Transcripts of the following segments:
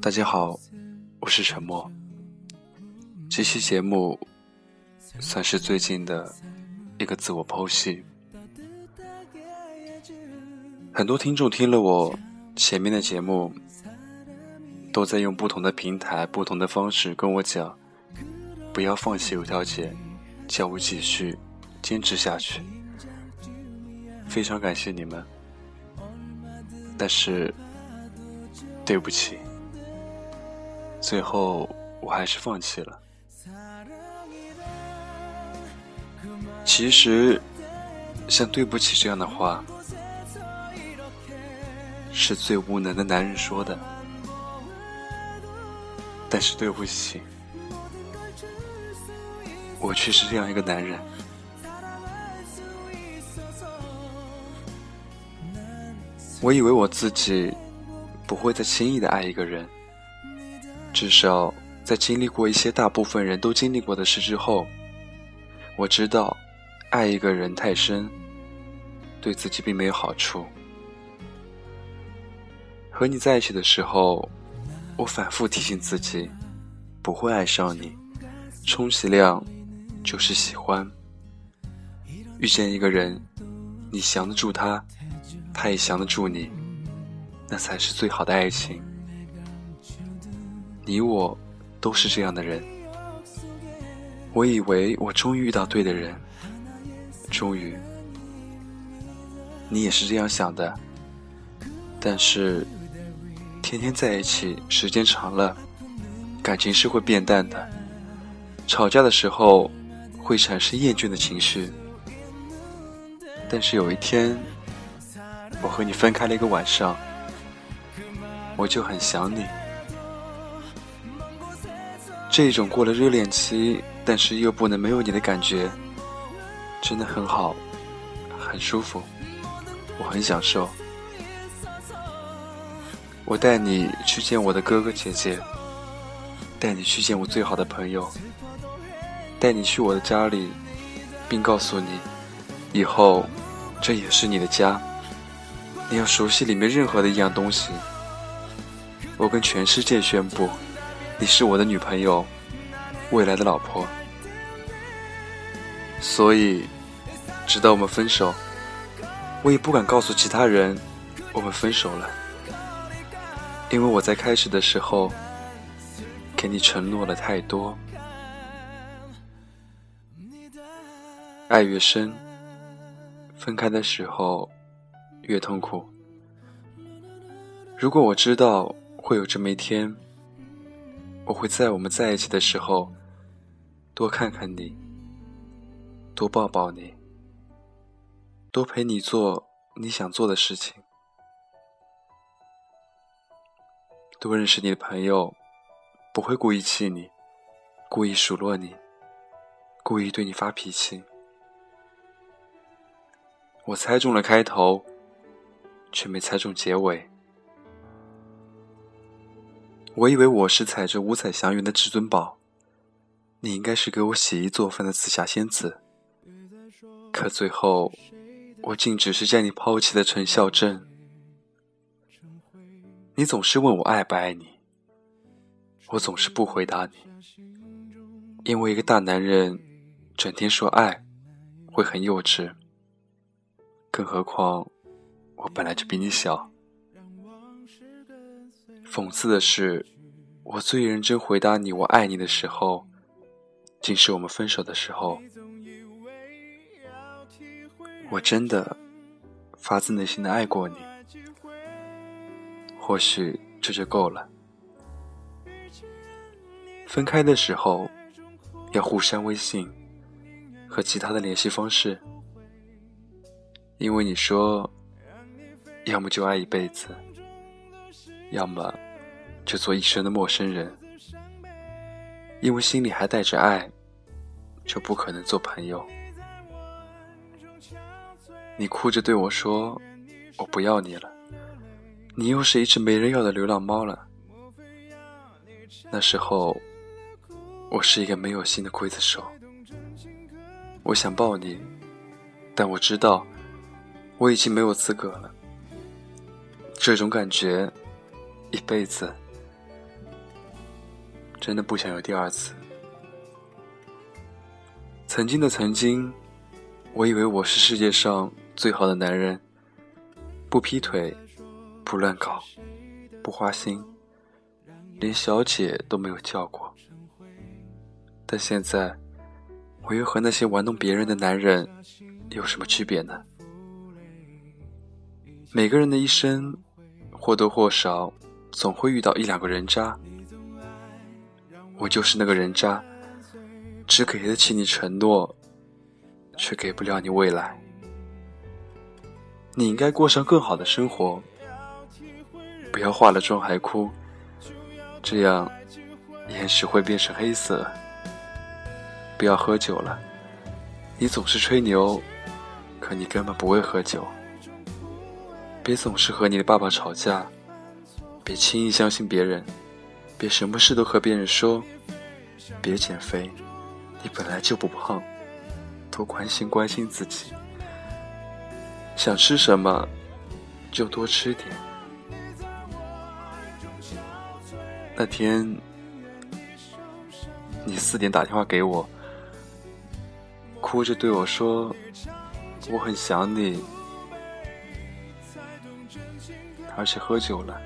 大家好，我是沉默。这期节目算是最近的一个自我剖析。很多听众听了我前面的节目，都在用不同的平台、不同的方式跟我讲，不要放弃有条件，叫我继续坚持下去。非常感谢你们，但是对不起。最后，我还是放弃了。其实，像“对不起”这样的话，是最无能的男人说的。但是，对不起，我却是这样一个男人。我以为我自己不会再轻易的爱一个人。至少，在经历过一些大部分人都经历过的事之后，我知道，爱一个人太深，对自己并没有好处。和你在一起的时候，我反复提醒自己，不会爱上你，充其量就是喜欢。遇见一个人，你降得住他，他也降得住你，那才是最好的爱情。你我都是这样的人，我以为我终于遇到对的人，终于，你也是这样想的。但是，天天在一起，时间长了，感情是会变淡的。吵架的时候，会产生厌倦的情绪。但是有一天，我和你分开了一个晚上，我就很想你。这种过了热恋期，但是又不能没有你的感觉，真的很好，很舒服，我很享受。我带你去见我的哥哥姐姐，带你去见我最好的朋友，带你去我的家里，并告诉你，以后这也是你的家，你要熟悉里面任何的一样东西。我跟全世界宣布。你是我的女朋友，未来的老婆，所以，直到我们分手，我也不敢告诉其他人我们分手了，因为我在开始的时候给你承诺了太多，爱越深，分开的时候越痛苦。如果我知道会有这么一天。我会在我们在一起的时候，多看看你，多抱抱你，多陪你做你想做的事情，多认识你的朋友，不会故意气你，故意数落你，故意对你发脾气。我猜中了开头，却没猜中结尾。我以为我是踩着五彩祥云的至尊宝，你应该是给我洗衣做饭的紫霞仙子，可最后，我竟只是将你抛弃的陈孝正。你总是问我爱不爱你，我总是不回答你，因为一个大男人整天说爱，会很幼稚。更何况，我本来就比你小。讽刺的是，我最认真回答你“我爱你”的时候，竟是我们分手的时候。我真的发自内心的爱过你，或许这就够了。分开的时候要互删微信和其他的联系方式，因为你说，要么就爱一辈子。要么就做一生的陌生人，因为心里还带着爱，就不可能做朋友。你哭着对我说：“我不要你了，你又是一只没人要的流浪猫了。”那时候，我是一个没有心的刽子手。我想抱你，但我知道我已经没有资格了。这种感觉，一辈子真的不想有第二次。曾经的曾经，我以为我是世界上最好的男人，不劈腿，不乱搞，不花心，连小姐都没有叫过。但现在，我又和那些玩弄别人的男人有什么区别呢？每个人的一生，或多或少总会遇到一两个人渣，我就是那个人渣。只给得起你承诺，却给不了你未来。你应该过上更好的生活，不要化了妆还哭，这样眼屎会变成黑色。不要喝酒了，你总是吹牛，可你根本不会喝酒。别总是和你的爸爸吵架，别轻易相信别人，别什么事都和别人说，别减肥。你本来就不胖，多关心关心自己。想吃什么，就多吃点。那天，你四点打电话给我，哭着对我说：“我很想你，而且喝酒了。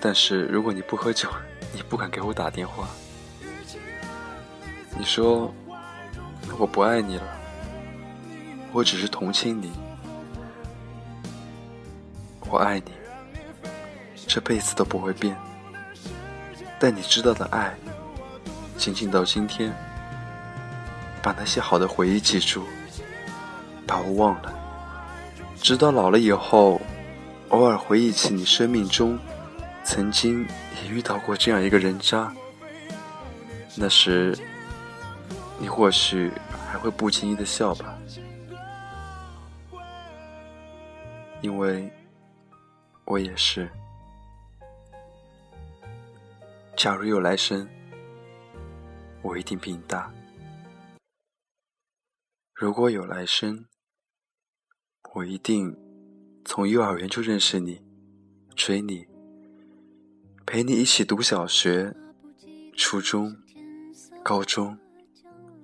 但是如果你不喝酒，你不敢给我打电话。”你说我不爱你了，我只是同情你。我爱你，这辈子都不会变。但你知道的爱，仅仅到今天，把那些好的回忆记住，把我忘了。直到老了以后，偶尔回忆起你生命中曾经也遇到过这样一个人渣，那时。你或许还会不经意的笑吧，因为我也是。假如有来生，我一定比你大。如果有来生，我一定从幼儿园就认识你，追你，陪你一起读小学、初中、高中。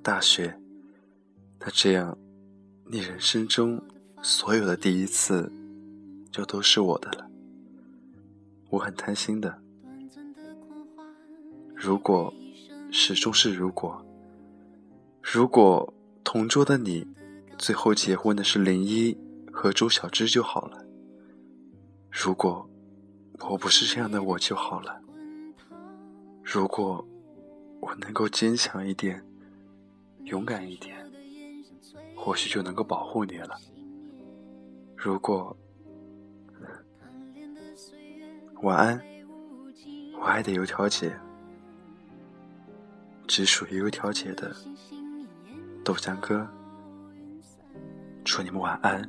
大学，那这样，你人生中所有的第一次，就都是我的了。我很贪心的。如果始终是如果，如果同桌的你，最后结婚的是林一和周小栀就好了。如果我不是这样的我就好了。如果我能够坚强一点。勇敢一点，或许就能够保护你了。如果晚安，我爱的油条姐，只属于油条姐的豆浆哥。祝你们晚安，